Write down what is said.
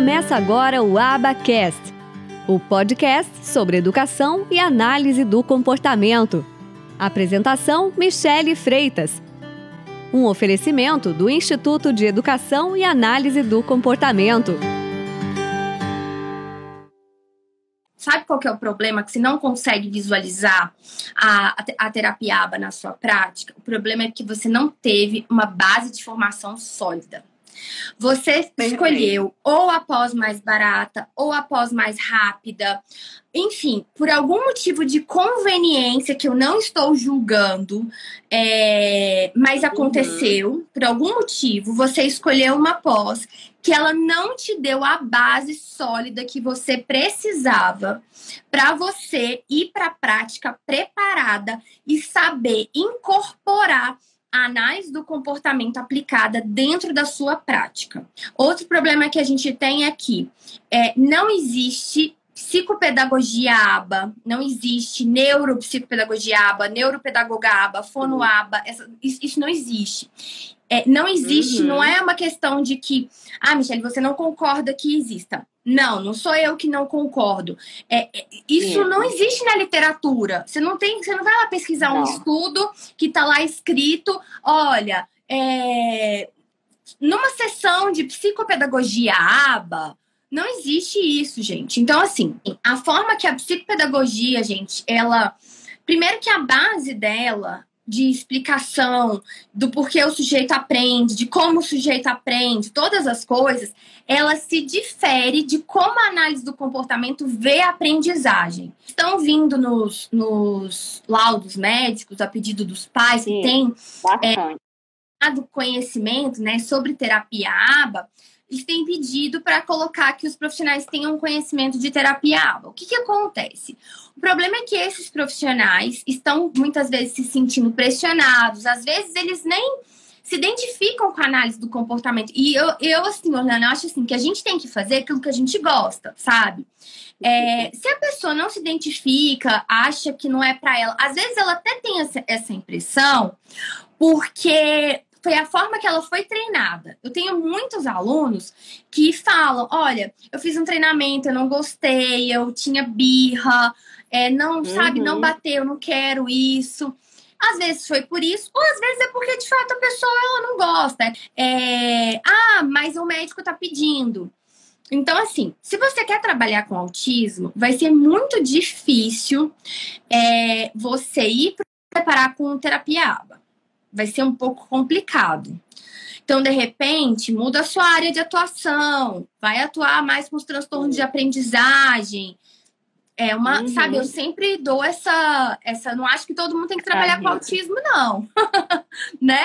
Começa agora o Abacast, o podcast sobre educação e análise do comportamento. Apresentação: Michele Freitas. Um oferecimento do Instituto de Educação e Análise do Comportamento. Sabe qual é o problema? Que você não consegue visualizar a, a terapia ABA na sua prática? O problema é que você não teve uma base de formação sólida. Você escolheu ou a pós mais barata ou a pós mais rápida. Enfim, por algum motivo de conveniência que eu não estou julgando, é, mas aconteceu, uhum. por algum motivo, você escolheu uma pós que ela não te deu a base sólida que você precisava para você ir para a prática preparada e saber incorporar a análise do comportamento aplicada dentro da sua prática. Outro problema que a gente tem é que é, não existe psicopedagogia aba, não existe neuropsicopedagogia aba, neuropedagoga aba, fono aba, essa, isso, isso, não existe. É, não existe, uhum. não é uma questão de que, ah, Michelle, você não concorda que exista. Não, não sou eu que não concordo. É, é isso não existe na literatura. Você não tem, você não vai lá pesquisar não. um estudo que está lá escrito, olha, é, numa sessão de psicopedagogia aba, não existe isso, gente. Então, assim, a forma que a psicopedagogia, gente, ela. Primeiro que a base dela de explicação do porquê o sujeito aprende, de como o sujeito aprende, todas as coisas, ela se difere de como a análise do comportamento vê a aprendizagem. Estão vindo nos, nos laudos médicos, a pedido dos pais, Sim, que tem é, conhecimento né, sobre terapia ABA, eles têm pedido para colocar que os profissionais tenham conhecimento de terapia ABA. O que, que acontece? O problema é que esses profissionais estão muitas vezes se sentindo pressionados, às vezes eles nem se identificam com a análise do comportamento. E eu, eu assim, Orlando, eu acho assim que a gente tem que fazer aquilo que a gente gosta, sabe? É, se a pessoa não se identifica, acha que não é para ela, às vezes ela até tem essa, essa impressão, porque foi a forma que ela foi treinada. Eu tenho muitos alunos que falam: olha, eu fiz um treinamento, eu não gostei, eu tinha birra, é, não, uhum. sabe, não uhum. bateu, não quero isso. Às vezes foi por isso, ou às vezes é porque de fato a pessoa ela não gosta. É, ah, mas o médico tá pedindo. Então, assim, se você quer trabalhar com autismo, vai ser muito difícil é, você ir preparar com terapia ABA vai ser um pouco complicado. Então, de repente, muda a sua área de atuação, vai atuar mais com os transtornos de aprendizagem. É uma, uhum. sabe, eu sempre dou essa, essa, não acho que todo mundo tem que trabalhar com autismo não. né?